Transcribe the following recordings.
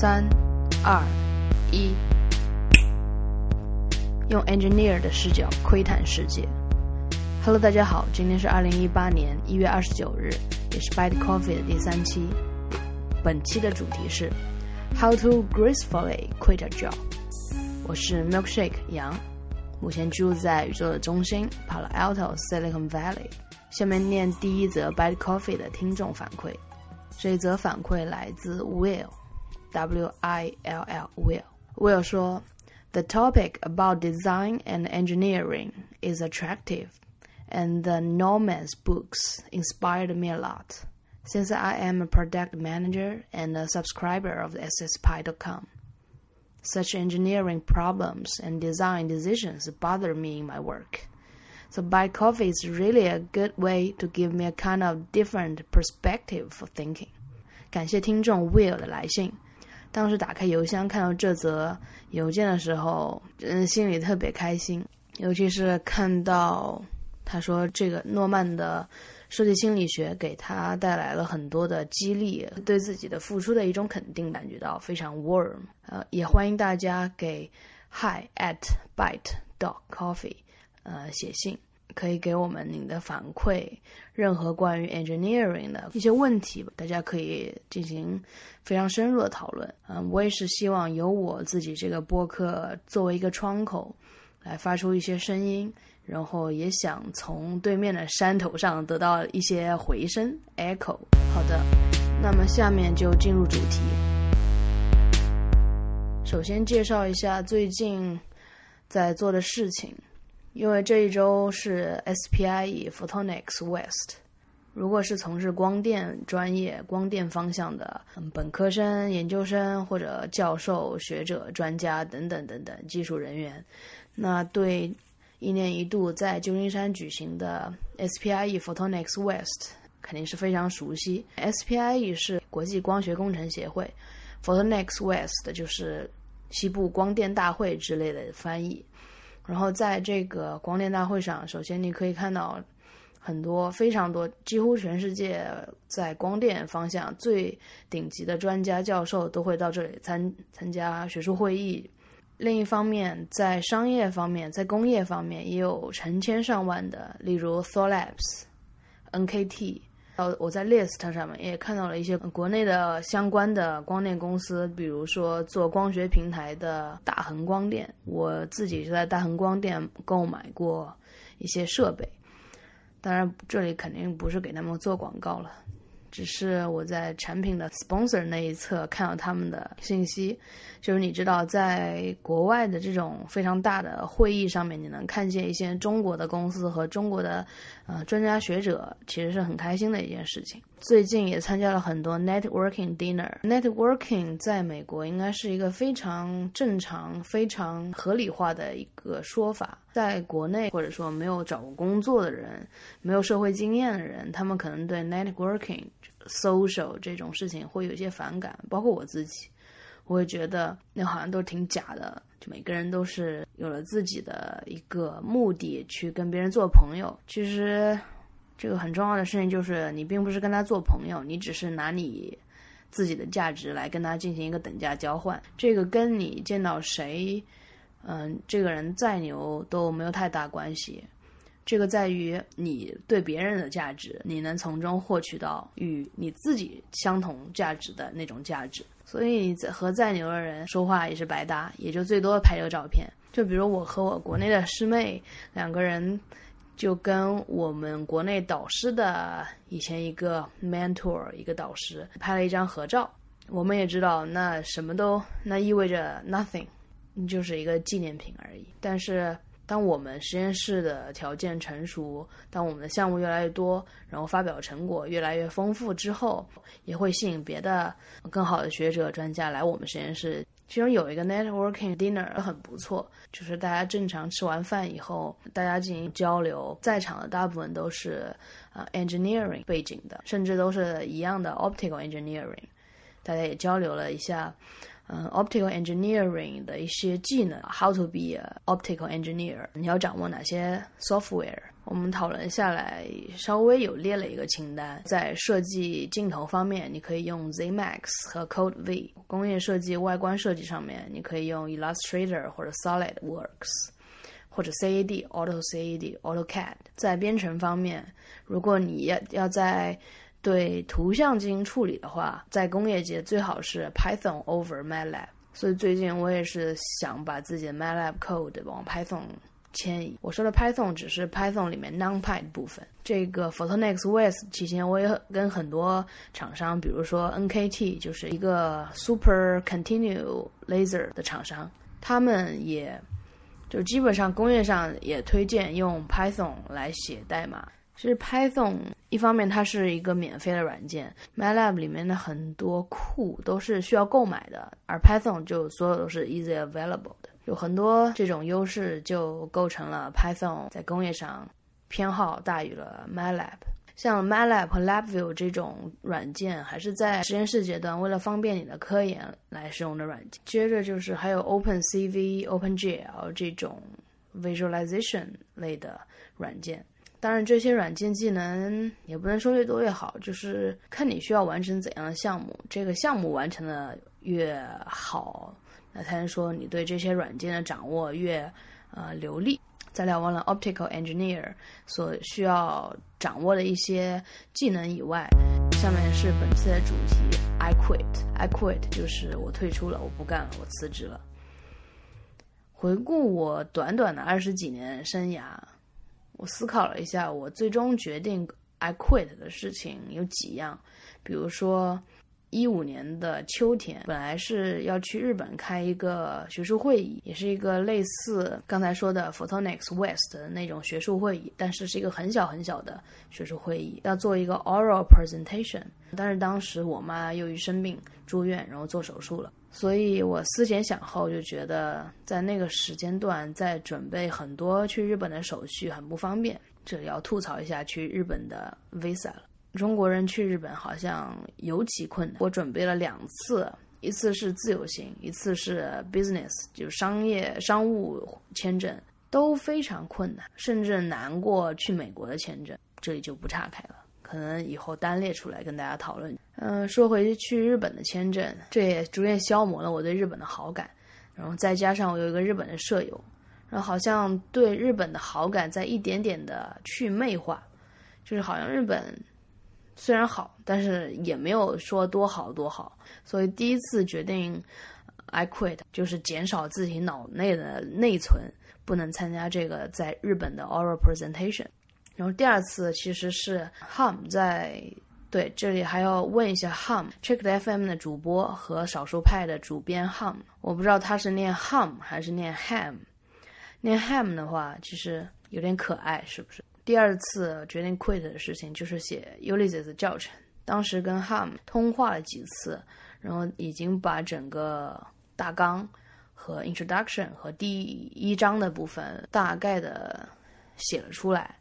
三、二、一，用 engineer 的视角窥探世界。Hello，大家好，今天是二零一八年一月二十九日，也是 Bite Coffee 的第三期。本期的主题是 How to gracefully quit a job。我是 Milkshake 杨，目前居住在宇宙的中心 Palo Alto Silicon Valley。下面念第一则 Bite Coffee 的听众反馈。这一则反馈来自 Will Will，W I L L Will。Will 说：“The topic about design and engineering is attractive, and the Norman's books inspired me a lot. Since I am a product manager and a subscriber of SSPy.com, such engineering problems and design decisions bother me in my work. So buy coffee is really a good way to give me a kind of different perspective for thinking. 感谢听众 Will 的来信。 当时打开邮箱看到这则邮件的时候，嗯，心里特别开心，尤其是看到他说这个诺曼的设计心理学给他带来了很多的激励，对自己的付出的一种肯定，感觉到非常 warm。呃，也欢迎大家给 hi at bite dot coffee。呃，写信可以给我们您的反馈，任何关于 engineering 的一些问题，大家可以进行非常深入的讨论。嗯，我也是希望由我自己这个播客作为一个窗口，来发出一些声音，然后也想从对面的山头上得到一些回声 echo。好的，那么下面就进入主题。首先介绍一下最近在做的事情。因为这一周是 SPIE Photonics West，如果是从事光电专业、光电方向的本科生、研究生或者教授、学者、专家等等等等技术人员，那对一年一度在旧金山举行的 SPIE Photonics West 肯定是非常熟悉。SPIE 是国际光学工程协会，Photonics West 就是西部光电大会之类的翻译。然后在这个光电大会上，首先你可以看到很多非常多，几乎全世界在光电方向最顶级的专家教授都会到这里参参加学术会议。另一方面，在商业方面，在工业方面也有成千上万的，例如 Thor Labs、NKT。我在 list 上面也看到了一些国内的相关的光电公司，比如说做光学平台的大恒光电，我自己是在大恒光电购买过一些设备。当然，这里肯定不是给他们做广告了。只是我在产品的 sponsor 那一侧看到他们的信息，就是你知道，在国外的这种非常大的会议上面，你能看见一些中国的公司和中国的呃专家学者，其实是很开心的一件事情。最近也参加了很多 networking dinner。networking 在美国应该是一个非常正常、非常合理化的一个说法。在国内或者说没有找过工作的人、没有社会经验的人，他们可能对 networking、social 这种事情会有一些反感，包括我自己，我会觉得那好像都挺假的。就每个人都是有了自己的一个目的去跟别人做朋友，其实。这个很重要的事情就是，你并不是跟他做朋友，你只是拿你自己的价值来跟他进行一个等价交换。这个跟你见到谁，嗯，这个人再牛都没有太大关系。这个在于你对别人的价值，你能从中获取到与你自己相同价值的那种价值。所以和再牛的人说话也是白搭，也就最多拍个照片。就比如我和我国内的师妹两个人。就跟我们国内导师的以前一个 mentor 一个导师拍了一张合照，我们也知道那什么都那意味着 nothing，就是一个纪念品而已。但是当我们实验室的条件成熟，当我们的项目越来越多，然后发表成果越来越丰富之后，也会吸引别的更好的学者专家来我们实验室。其中有一个 networking dinner 很不错，就是大家正常吃完饭以后，大家进行交流，在场的大部分都是呃 engineering 背景的，甚至都是一样的 optical engineering。大家也交流了一下，嗯，optical engineering 的一些技能，how to be a optical engineer，你要掌握哪些 software。我们讨论下来，稍微有列了一个清单，在设计镜头方面，你可以用 ZMax 和 Code V；工业设计、外观设计上面，你可以用 Illustrator 或者 SolidWorks，或者 CAD、Auto CAD、AutoCAD。在编程方面，如果你要要在对图像进行处理的话，在工业界最好是 Python over MATLAB。所以最近我也是想把自己的 MATLAB code 往 Python。迁移。我说的 Python 只是 Python 里面 NumPy 的部分。这个 Photonix West 期间，我也跟很多厂商，比如说 NKT，就是一个 Super Continue Laser 的厂商，他们也就基本上工业上也推荐用 Python 来写代码。其实 Python 一方面它是一个免费的软件，MATLAB 里面的很多库都是需要购买的，而 Python 就所有都是 easy available 的。有很多这种优势，就构成了 Python 在工业上偏好大于了 MATLAB。像 MATLAB 和 LabVIEW 这种软件，还是在实验室阶段为了方便你的科研来使用的软件。接着就是还有 OpenCV、OpenGL 这种 visualization 类的软件。当然，这些软件技能也不能说越多越好，就是看你需要完成怎样的项目。这个项目完成的越好。那才能说你对这些软件的掌握越呃流利。在聊完了 optical engineer 所需要掌握的一些技能以外，下面是本次的主题：I quit。I quit 就是我退出了，我不干了，我辞职了。回顾我短短的二十几年生涯，我思考了一下，我最终决定 I quit 的事情有几样，比如说。一五年的秋天，本来是要去日本开一个学术会议，也是一个类似刚才说的 Photonics West 的那种学术会议，但是是一个很小很小的学术会议，要做一个 oral presentation。但是当时我妈由于生病住院，然后做手术了，所以我思前想后就觉得在那个时间段在准备很多去日本的手续很不方便。这里要吐槽一下去日本的 visa 了。中国人去日本好像尤其困难。我准备了两次，一次是自由行，一次是 business，就商业商务签证，都非常困难，甚至难过去美国的签证。这里就不岔开了，可能以后单列出来跟大家讨论。嗯，说回去日本的签证，这也逐渐消磨了我对日本的好感。然后再加上我有一个日本的舍友，然后好像对日本的好感在一点点的去魅化，就是好像日本。虽然好，但是也没有说多好多好，所以第一次决定 I quit，就是减少自己脑内的内存，不能参加这个在日本的 oral presentation。然后第二次其实是 Hum 在对这里还要问一下 Hum Check FM 的主播和少数派的主编 Hum，我不知道他是念 Hum 还是念 Ham，念 Ham 的话其实有点可爱，是不是？第二次决定 quit 的事情就是写 Ulysses 教程。当时跟 Hum 通话了几次，然后已经把整个大纲和 introduction 和第一章的部分大概的写了出来。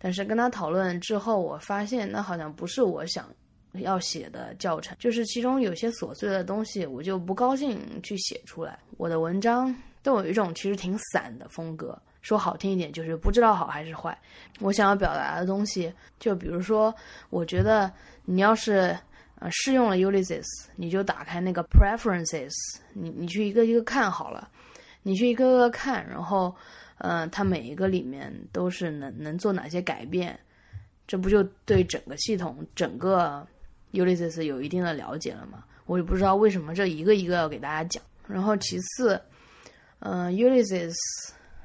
但是跟他讨论之后，我发现那好像不是我想要写的教程，就是其中有些琐碎的东西，我就不高兴去写出来。我的文章都有一种其实挺散的风格。说好听一点，就是不知道好还是坏。我想要表达的东西，就比如说，我觉得你要是呃试用了 Ulysses，你就打开那个 Preferences，你你去一个一个看好了，你去一个个看，然后，呃，它每一个里面都是能能做哪些改变，这不就对整个系统整个 Ulysses 有一定的了解了吗？我也不知道为什么这一个一个要给大家讲。然后其次，嗯，Ulysses。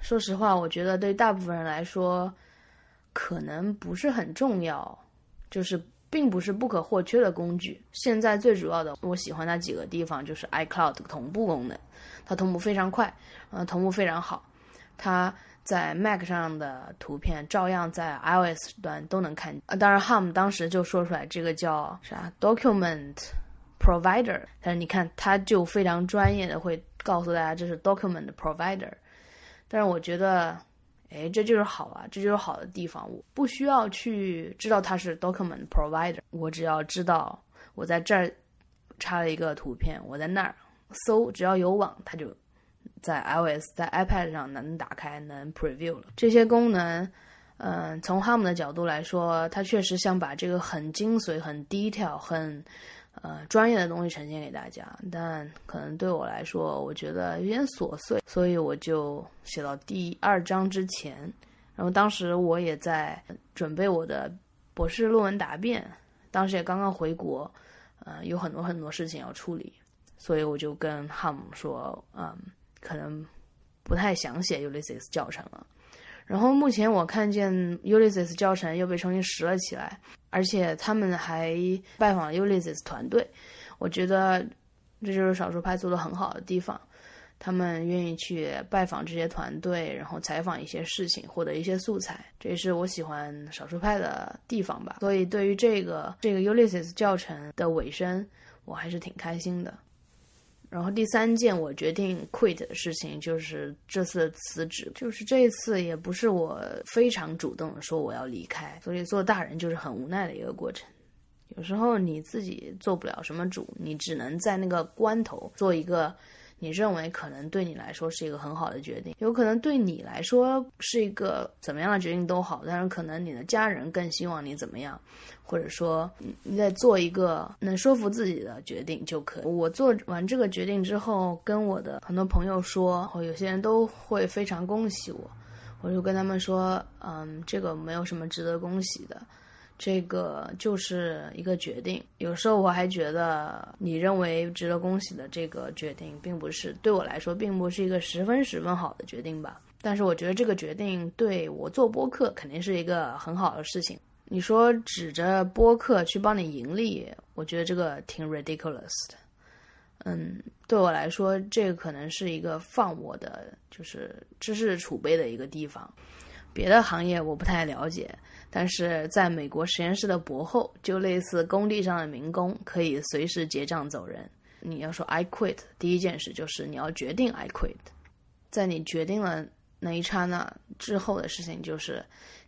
说实话，我觉得对大部分人来说，可能不是很重要，就是并不是不可或缺的工具。现在最主要的，我喜欢它几个地方，就是 iCloud 同步功能，它同步非常快，呃，同步非常好。它在 Mac 上的图片照样在 iOS 端都能看。啊，当然，Hum 当时就说出来这个叫啥 Document Provider，但是你看，他就非常专业的会告诉大家这是 Document Provider。但是我觉得，哎，这就是好啊，这就是好的地方。我不需要去知道它是 document provider，我只要知道我在这儿插了一个图片，我在那儿搜，只要有网，它就在 iOS 在 iPad 上能打开，能 preview 了。这些功能，嗯，从 Hum 的角度来说，它确实想把这个很精髓、很 detail、很呃专业的东西呈现给大家，但可能对我来说，我觉得有点琐碎，所以我就写到第二章之前，然后当时我也在准备我的博士论文答辩，当时也刚刚回国。呃，有很多很多事情要处理，所以我就跟 Hum 说，嗯，可能不太想写 Ulysses 教程了。然后目前我看见 Ulysses 教程又被重新拾了起来，而且他们还拜访了 Ulysses 团队，我觉得这就是少数派做的很好的地方。他们愿意去拜访这些团队，然后采访一些事情，获得一些素材，这也是我喜欢少数派的地方吧。所以对于这个这个 Ulysses 教程的尾声，我还是挺开心的。然后第三件我决定 quit 的事情就是这次辞职，就是这一次也不是我非常主动的说我要离开，所以做大人就是很无奈的一个过程。有时候你自己做不了什么主，你只能在那个关头做一个。你认为可能对你来说是一个很好的决定，有可能对你来说是一个怎么样的决定都好，但是可能你的家人更希望你怎么样，或者说你在做一个能说服自己的决定就可以。我做完这个决定之后，跟我的很多朋友说，有些人都会非常恭喜我，我就跟他们说，嗯，这个没有什么值得恭喜的。这个就是一个决定，有时候我还觉得你认为值得恭喜的这个决定，并不是对我来说，并不是一个十分十分好的决定吧。但是我觉得这个决定对我做播客肯定是一个很好的事情。你说指着播客去帮你盈利，我觉得这个挺 ridiculous 的。嗯，对我来说，这个可能是一个放我的就是知识储备的一个地方。别的行业我不太了解，但是在美国实验室的博后就类似工地上的民工，可以随时结账走人。你要说 I quit，第一件事就是你要决定 I quit。在你决定了那一刹那之后的事情，就是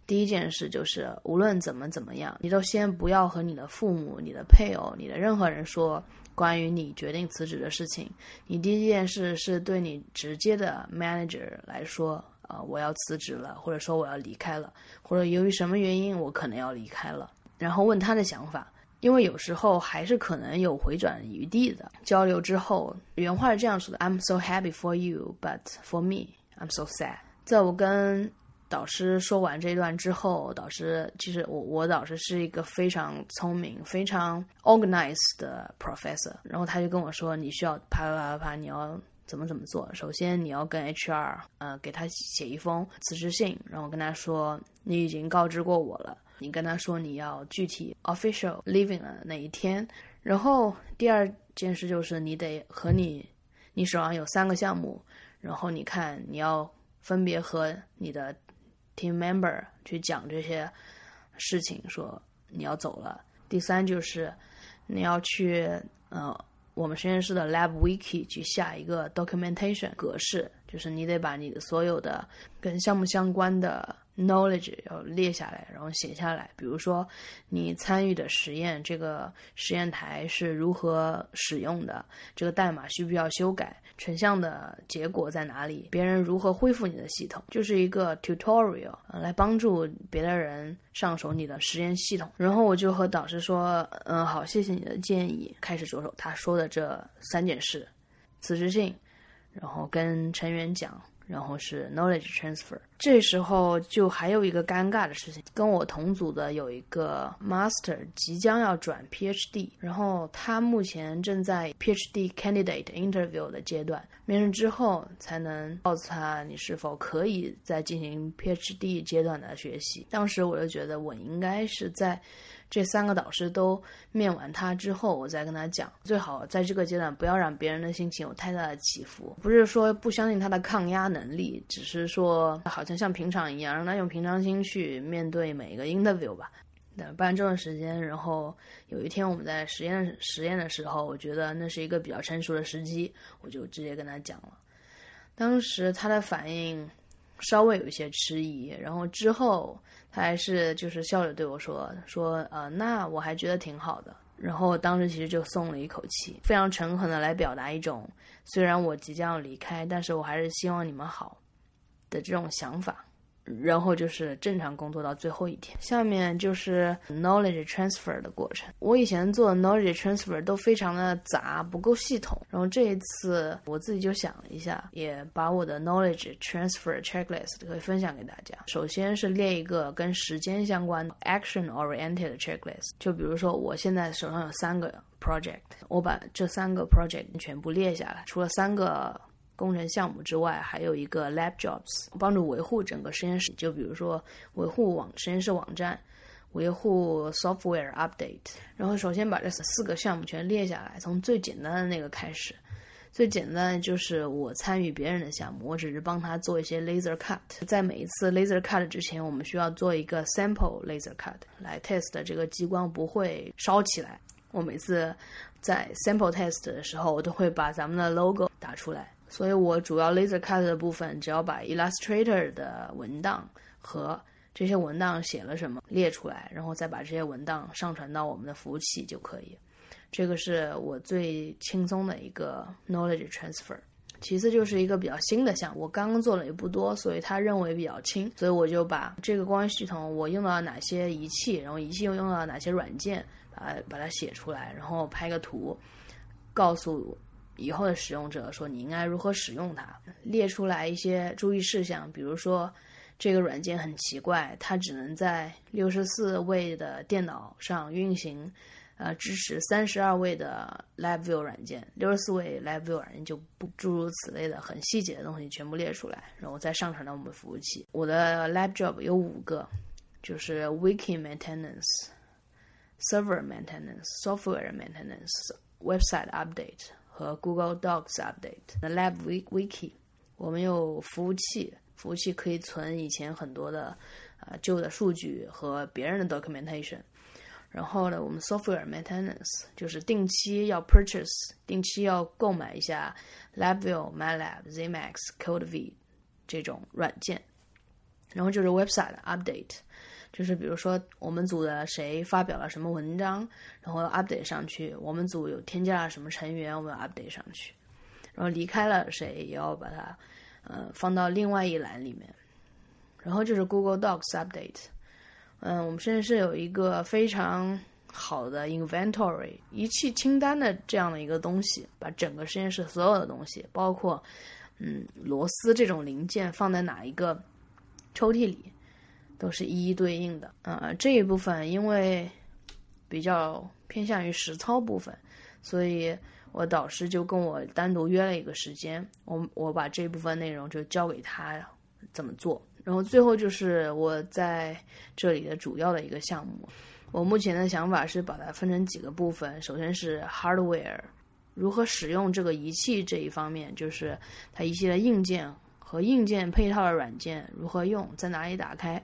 第一件事就是无论怎么怎么样，你都先不要和你的父母、你的配偶、你的任何人说关于你决定辞职的事情。你第一件事是对你直接的 manager 来说。啊，我要辞职了，或者说我要离开了，或者由于什么原因我可能要离开了，然后问他的想法，因为有时候还是可能有回转余地的。交流之后，原话是这样说的：“I'm so happy for you, but for me, I'm so sad。”在我跟导师说完这段之后，导师其实我我导师是一个非常聪明、非常 organized 的 professor，然后他就跟我说：“你需要啪啪啪啪啪，你要。”怎么怎么做？首先你要跟 HR，呃，给他写一封辞职信，然后跟他说你已经告知过我了。你跟他说你要具体 official leaving 的那一天。然后第二件事就是你得和你，你手上有三个项目，然后你看你要分别和你的 team member 去讲这些事情，说你要走了。第三就是你要去，呃。我们实验室的 Lab Wiki 去下一个 documentation 格式，就是你得把你的所有的跟项目相关的 knowledge 要列下来，然后写下来。比如说，你参与的实验，这个实验台是如何使用的，这个代码需不需要修改。成像的结果在哪里？别人如何恢复你的系统？就是一个 tutorial，来帮助别的人上手你的实验系统。然后我就和导师说：“嗯，好，谢谢你的建议。”开始着手他说的这三件事：辞职信，然后跟成员讲。然后是 knowledge transfer，这时候就还有一个尴尬的事情，跟我同组的有一个 master 即将要转 PhD，然后他目前正在 PhD candidate interview 的阶段，面试之后才能告诉他你是否可以再进行 PhD 阶段的学习。当时我就觉得我应该是在。这三个导师都面完他之后，我再跟他讲，最好在这个阶段不要让别人的心情有太大的起伏。不是说不相信他的抗压能力，只是说好像像平常一样，让他用平常心去面对每一个 interview 吧。等办这段时间，然后有一天我们在实验实验的时候，我觉得那是一个比较成熟的时机，我就直接跟他讲了。当时他的反应稍微有一些迟疑，然后之后。他还是就是笑着对我说说，呃，那我还觉得挺好的。然后当时其实就松了一口气，非常诚恳的来表达一种，虽然我即将要离开，但是我还是希望你们好的这种想法。然后就是正常工作到最后一天，下面就是 knowledge transfer 的过程。我以前做 knowledge transfer 都非常的杂，不够系统。然后这一次我自己就想了一下，也把我的 knowledge transfer checklist 可以分享给大家。首先是列一个跟时间相关的 action oriented checklist，就比如说我现在手上有三个 project，我把这三个 project 全部列下来，除了三个。工程项目之外，还有一个 lab jobs，帮助维护整个实验室。就比如说维护网实验室网站，维护 software update。然后首先把这四个项目全列下来，从最简单的那个开始。最简单的就是我参与别人的项目，我只是帮他做一些 laser cut。在每一次 laser cut 之前，我们需要做一个 sample laser cut 来 test 这个激光不会烧起来。我每次在 sample test 的时候，我都会把咱们的 logo 打出来。所以我主要 laser cut 的部分，只要把 Illustrator 的文档和这些文档写了什么列出来，然后再把这些文档上传到我们的服务器就可以。这个是我最轻松的一个 knowledge transfer。其次就是一个比较新的项目，我刚刚做了也不多，所以他认为比较轻，所以我就把这个光学系统我用到哪些仪器，然后仪器又用到哪些软件，把把它写出来，然后拍个图，告诉。以后的使用者说你应该如何使用它，列出来一些注意事项，比如说这个软件很奇怪，它只能在六十四位的电脑上运行，呃，支持三十二位的 LiveView 软件，六十四位 LiveView 软件就不诸如此类的很细节的东西全部列出来，然后再上传到我们服务器。我的 Live Job 有五个，就是 Wiki Maintenance、Server Maintenance、Software Maintenance、Website Update。和 Google Docs Update、The Lab Wiki，我们有服务器，服务器可以存以前很多的啊旧的数据和别人的 documentation。然后呢，我们 Software Maintenance 就是定期要 purchase，定期要购买一下 LabVIEW、MyLab、ZMax、CodeV 这种软件。然后就是 Website Update。就是比如说，我们组的谁发表了什么文章，然后 update 上去；我们组有添加了什么成员，我们 update 上去；然后离开了谁，也要把它呃放到另外一栏里面。然后就是 Google Docs update。嗯，我们实验室有一个非常好的 inventory 仪器清单的这样的一个东西，把整个实验室所有的东西，包括嗯螺丝这种零件放在哪一个抽屉里。都是一一对应的，呃，这一部分因为比较偏向于实操部分，所以我导师就跟我单独约了一个时间，我我把这部分内容就交给他怎么做，然后最后就是我在这里的主要的一个项目，我目前的想法是把它分成几个部分，首先是 hardware，如何使用这个仪器这一方面，就是它一些的硬件和硬件配套的软件如何用，在哪里打开。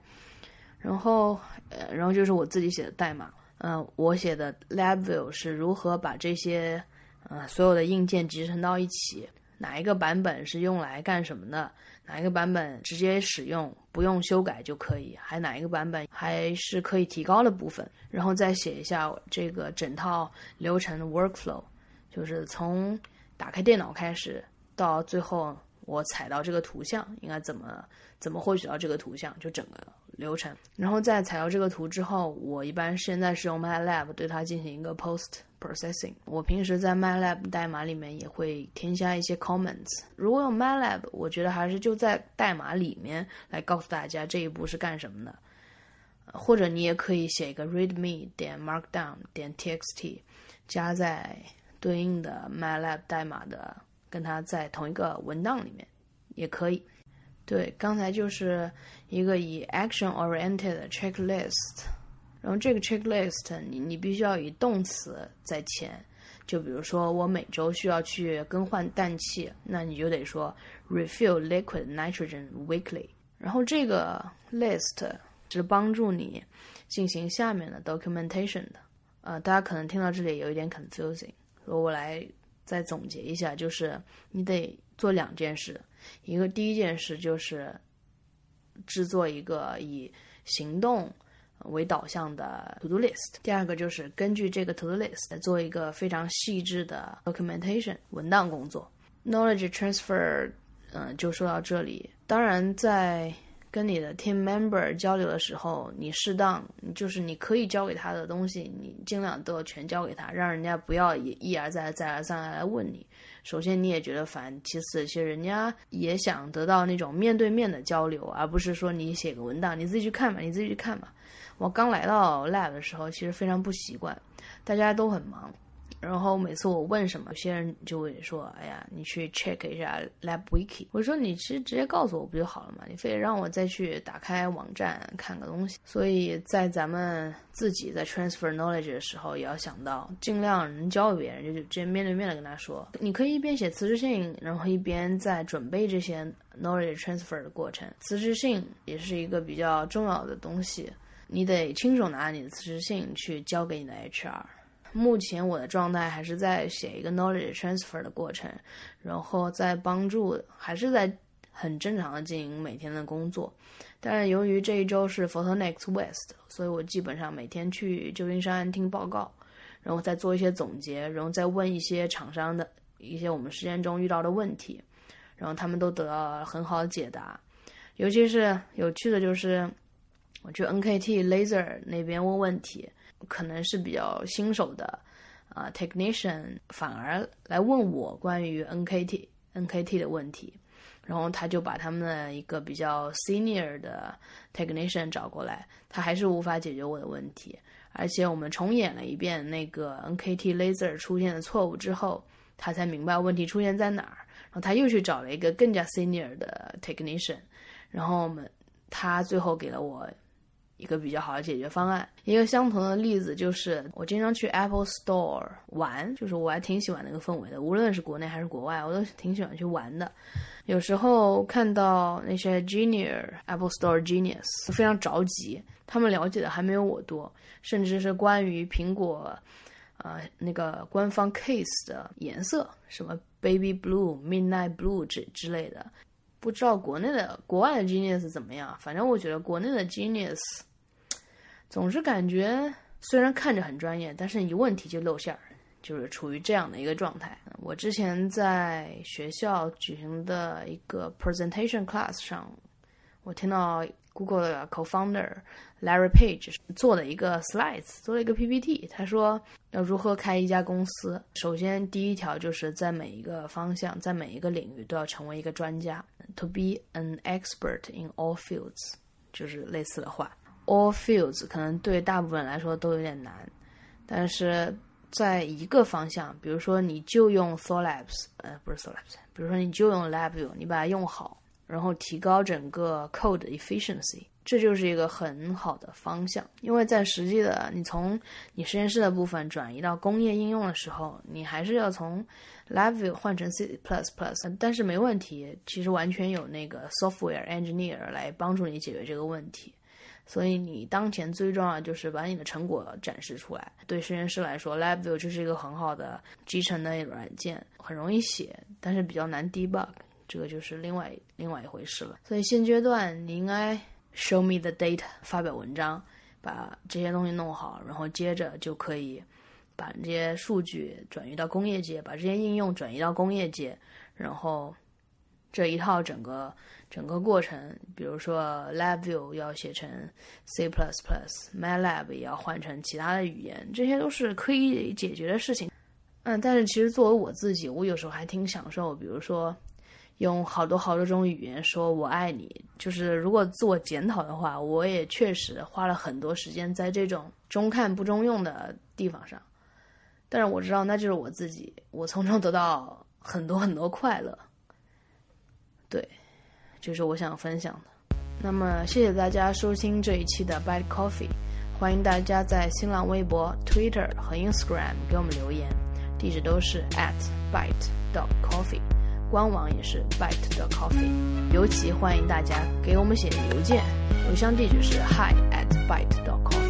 然后，呃，然后就是我自己写的代码，嗯，我写的 LabVIEW 是如何把这些，呃，所有的硬件集成到一起，哪一个版本是用来干什么的，哪一个版本直接使用不用修改就可以，还哪一个版本还是可以提高的部分，然后再写一下这个整套流程的 workflow，就是从打开电脑开始到最后我采到这个图像应该怎么怎么获取到这个图像，就整个。流程，然后在采到这个图之后，我一般现在是用 MyLab 对它进行一个 post processing。我平时在 MyLab 代码里面也会添加一些 comments。如果用 MyLab，我觉得还是就在代码里面来告诉大家这一步是干什么的。或者你也可以写一个 readme 点 markdown 点 txt，加在对应的 MyLab 代码的，跟它在同一个文档里面也可以。对，刚才就是一个以 action oriented checklist，然后这个 checklist 你你必须要以动词在前，就比如说我每周需要去更换氮气，那你就得说 refill liquid nitrogen weekly。然后这个 list 是帮助你进行下面的 documentation 的。呃，大家可能听到这里有一点 confusing，我来再总结一下，就是你得做两件事。一个第一件事就是制作一个以行动为导向的 to do list。第二个就是根据这个 to do list 来做一个非常细致的 documentation 文档工作。knowledge transfer，嗯，就说到这里。当然在跟你的 team member 交流的时候，你适当就是你可以交给他的东西，你尽量都要全交给他，让人家不要一一而再再而三来问你。首先你也觉得烦，其次其实人家也想得到那种面对面的交流，而不是说你写个文档，你自己去看吧，你自己去看吧。我刚来到 lab 的时候，其实非常不习惯，大家都很忙。然后每次我问什么，有些人就会说：“哎呀，你去 check 一下 Lab Wiki。”我说：“你其实直接告诉我不就好了嘛？你非得让我再去打开网站看个东西。”所以在咱们自己在 transfer knowledge 的时候，也要想到尽量能教给别人，就直接面对面的跟他说。你可以一边写辞职信，然后一边在准备这些 knowledge transfer 的过程。辞职信也是一个比较重要的东西，你得亲手拿你的辞职信去交给你的 HR。目前我的状态还是在写一个 knowledge transfer 的过程，然后在帮助，还是在很正常的经营每天的工作。但是由于这一周是 Photonix West，所以我基本上每天去旧金山听报告，然后再做一些总结，然后再问一些厂商的一些我们实践中遇到的问题，然后他们都得到了很好的解答。尤其是有趣的就是，我去 NKT Laser 那边问问题。可能是比较新手的，啊，technician 反而来问我关于 NKT NKT 的问题，然后他就把他们的一个比较 senior 的 technician 找过来，他还是无法解决我的问题，而且我们重演了一遍那个 NKT laser 出现的错误之后，他才明白问题出现在哪儿，然后他又去找了一个更加 senior 的 technician，然后我们他最后给了我。一个比较好的解决方案。一个相同的例子就是，我经常去 Apple Store 玩，就是我还挺喜欢那个氛围的。无论是国内还是国外，我都挺喜欢去玩的。有时候看到那些 Junior Apple Store Genius 非常着急，他们了解的还没有我多，甚至是关于苹果，呃，那个官方 case 的颜色，什么 Baby Blue、Midnight Blue 之之类的。不知道国内的、国外的 Genius 怎么样？反正我觉得国内的 Genius 总是感觉虽然看着很专业，但是一问题就露馅儿，就是处于这样的一个状态。我之前在学校举行的一个 presentation class 上，我听到 Google 的 co-founder Larry Page 做了一个 slides，做了一个 PPT。他说要如何开一家公司，首先第一条就是在每一个方向，在每一个领域都要成为一个专家，to be an expert in all fields，就是类似的话。All fields 可能对大部分来说都有点难，但是在一个方向，比如说你就用 Thor Labs，呃，不是 Thor Labs，比如说你就用 LabVIEW，你把它用好。然后提高整个 code efficiency，这就是一个很好的方向。因为在实际的你从你实验室的部分转移到工业应用的时候，你还是要从 LabVIEW 换成 C++，但是没问题，其实完全有那个 software engineer 来帮助你解决这个问题。所以你当前最重要就是把你的成果展示出来。对实验室来说，LabVIEW 就是一个很好的集成的软件，很容易写，但是比较难 debug。这个就是另外另外一回事了。所以现阶段你应该 show me the data，发表文章，把这些东西弄好，然后接着就可以把这些数据转移到工业界，把这些应用转移到工业界，然后这一套整个整个过程，比如说 LabVIEW 要写成 C++，MATLAB 也要换成其他的语言，这些都是可以解决的事情。嗯，但是其实作为我自己，我有时候还挺享受，比如说。用好多好多种语言说我爱你，就是如果自我检讨的话，我也确实花了很多时间在这种中看不中用的地方上。但是我知道那就是我自己，我从中得到很多很多快乐。对，就是我想分享的。那么谢谢大家收听这一期的 Bite Coffee，欢迎大家在新浪微博、Twitter 和 Instagram 给我们留言，地址都是 at bite dot coffee。官网也是 bite 的 coffee，尤其欢迎大家给我们写邮件，邮箱地址是 hi at bite dot com。